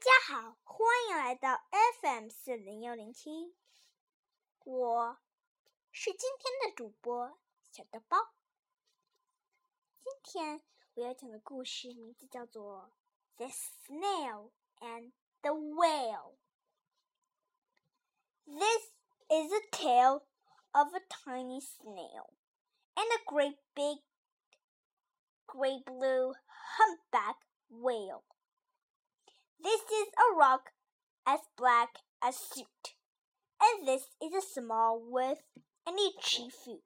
家好，欢迎来到 FM 四零幺零七，我是今天的主播小豆包。今天我要讲的故事名字叫做《The Snail and the Whale》。This is a tale of a tiny snail and a great big, great blue humpback whale. This is a rock as black as soot, and this is a small with an itchy foot.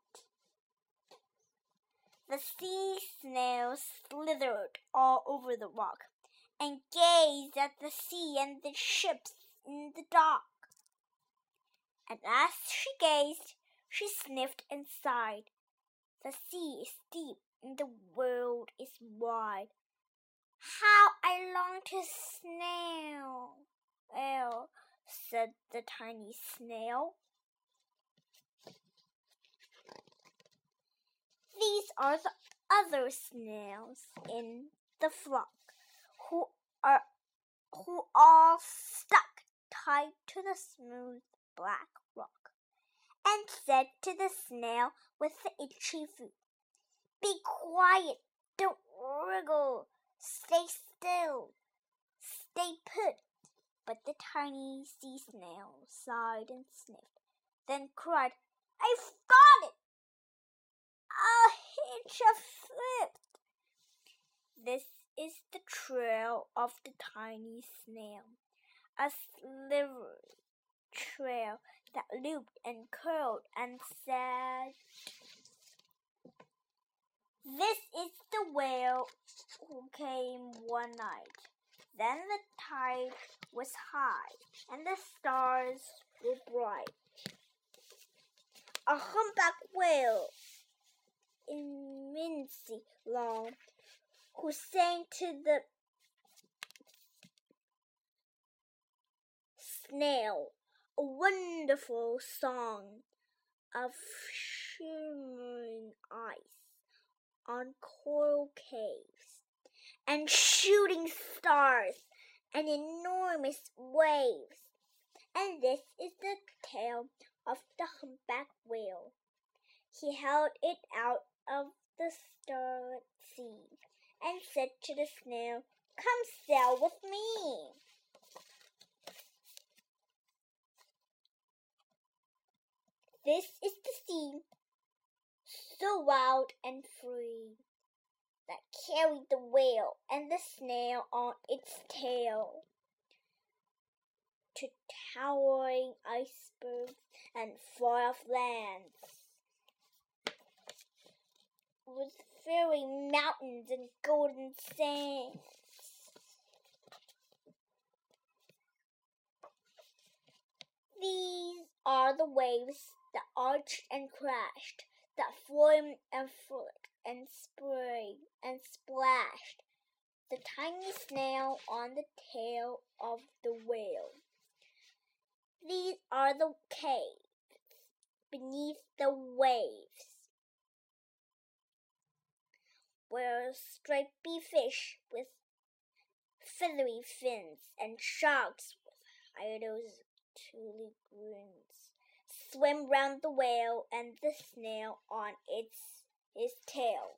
The sea snails slithered all over the rock and gazed at the sea and the ships in the dock. And as she gazed, she sniffed and sighed. The sea is deep and the world is wide. How I long to snail! Well, said the tiny snail. These are the other snails in the flock who are who are stuck tied to the smooth black rock, and said to the snail with the itchy foot, Be quiet, don't wriggle. Stay still, stay put. But the tiny sea snail sighed and sniffed, then cried, I've got it! A hitch of slipped. This is the trail of the tiny snail, a slivery trail that looped and curled and said, this is the whale who came one night. Then the tide was high and the stars were bright. A humpback whale, immensely long, who sang to the snail a wonderful song of shimmering ice on coral caves and shooting stars and enormous waves. And this is the tail of the humpback whale. He held it out of the starlit sea and said to the snail, Come sail with me. This is the sea so wild and free, that carried the whale and the snail on its tail to towering icebergs and far off lands, with fairy mountains and golden sands. These are the waves that arched and crashed that foamed and frolicked and sprayed and splashed the tiny snail on the tail of the whale. These are the caves beneath the waves, where stripy fish with feathery fins and sharks with idols truly grins swim round the whale and the snail on its its tail.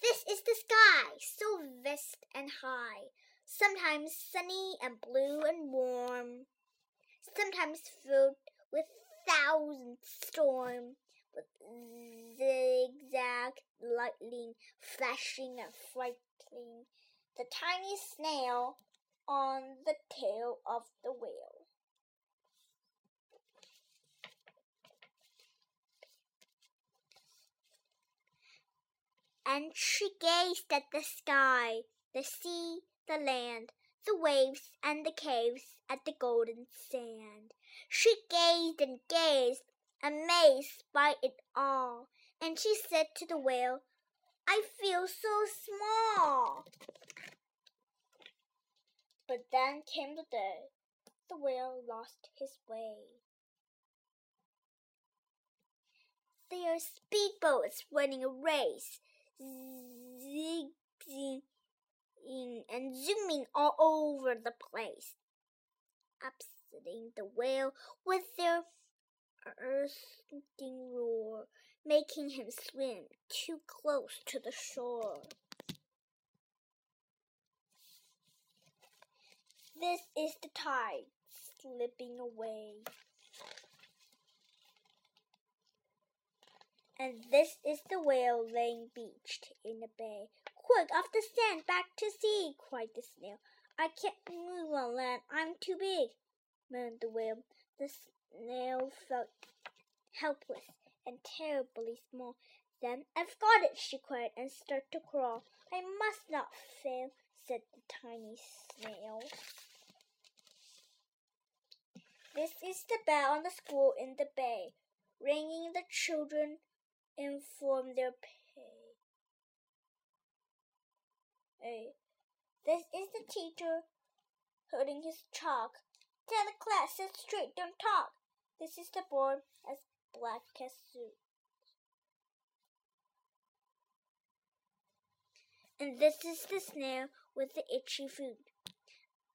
This is the sky, so vast and high, sometimes sunny and blue and warm, sometimes filled with thousand storms, with zigzag lightning flashing and frightening the tiny snail on the tail of the whale. And she gazed at the sky, the sea, the land, the waves and the caves, at the golden sand. She gazed and gazed, amazed by it all, and she said to the whale, I feel so small. But then came the day the whale lost his way. There are speedboats running a race zigzag and zooming all over the place, upsetting the whale with their earthing roar, making him swim too close to the shore. This is the tide slipping away. And this is the whale laying beached in the bay. Quick, off the sand, back to sea, cried the snail. I can't move on land, I'm too big, moaned the whale. The snail felt helpless and terribly small. Then I've got it, she cried, and started to crawl. I must not fail, said the tiny snail. This is the bell on the school in the bay, ringing the children inform their pay. Hey, this is the teacher holding his chalk. Tell the class, sit straight, don't talk. This is the board as black as suit. And this is the snail with the itchy food.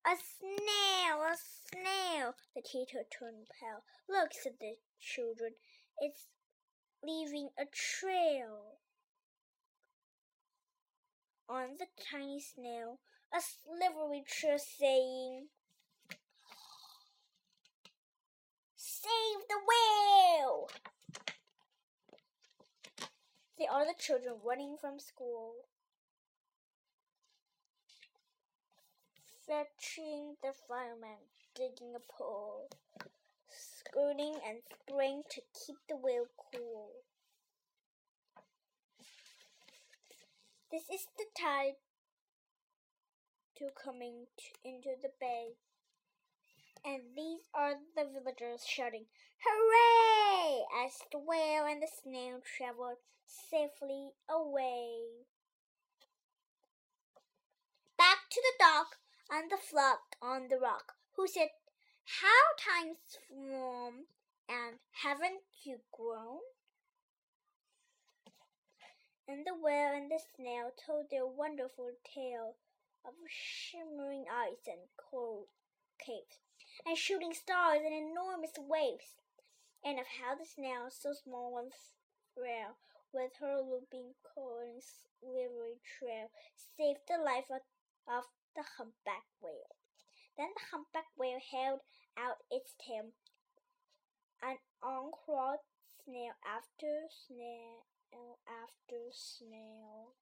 A snail, a snail. The teacher turned pale. Look, said the children. It's leaving a trail. On the tiny snail, a slivery trail saying, Save the whale! They are the children running from school. Fetching the fireman, digging a pole, skirting and spraying to keep the whale cool. This is the tide to coming into the bay and these are the villagers shouting, Hooray! as the whale and the snail traveled safely away. Back to the dock and the flock on the rock, who said, How times flown, and haven't you grown? And the whale and the snail told their wonderful tale of shimmering ice and cold caves and shooting stars and enormous waves, and of how the snail, so small and frail, with her looping coil and slivery trail, saved the life of, of the humpback whale. Then the humpback whale held out its tail, and on crawled snail after snail after snail.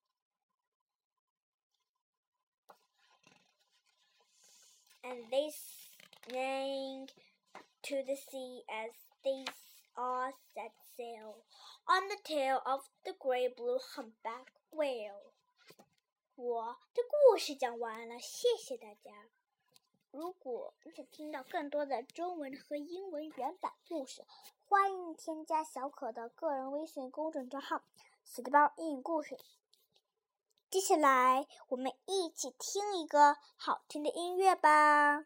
And they sang to the sea as they all set sail on the tail of the gray blue humpback whale. 我的故事讲完了，谢谢大家。 如果你想听到更多的中文和英文原版故事，欢迎添加小可的个人微信公众账号“小的包英语故事”。接下来，我们一起听一个好听的音乐吧。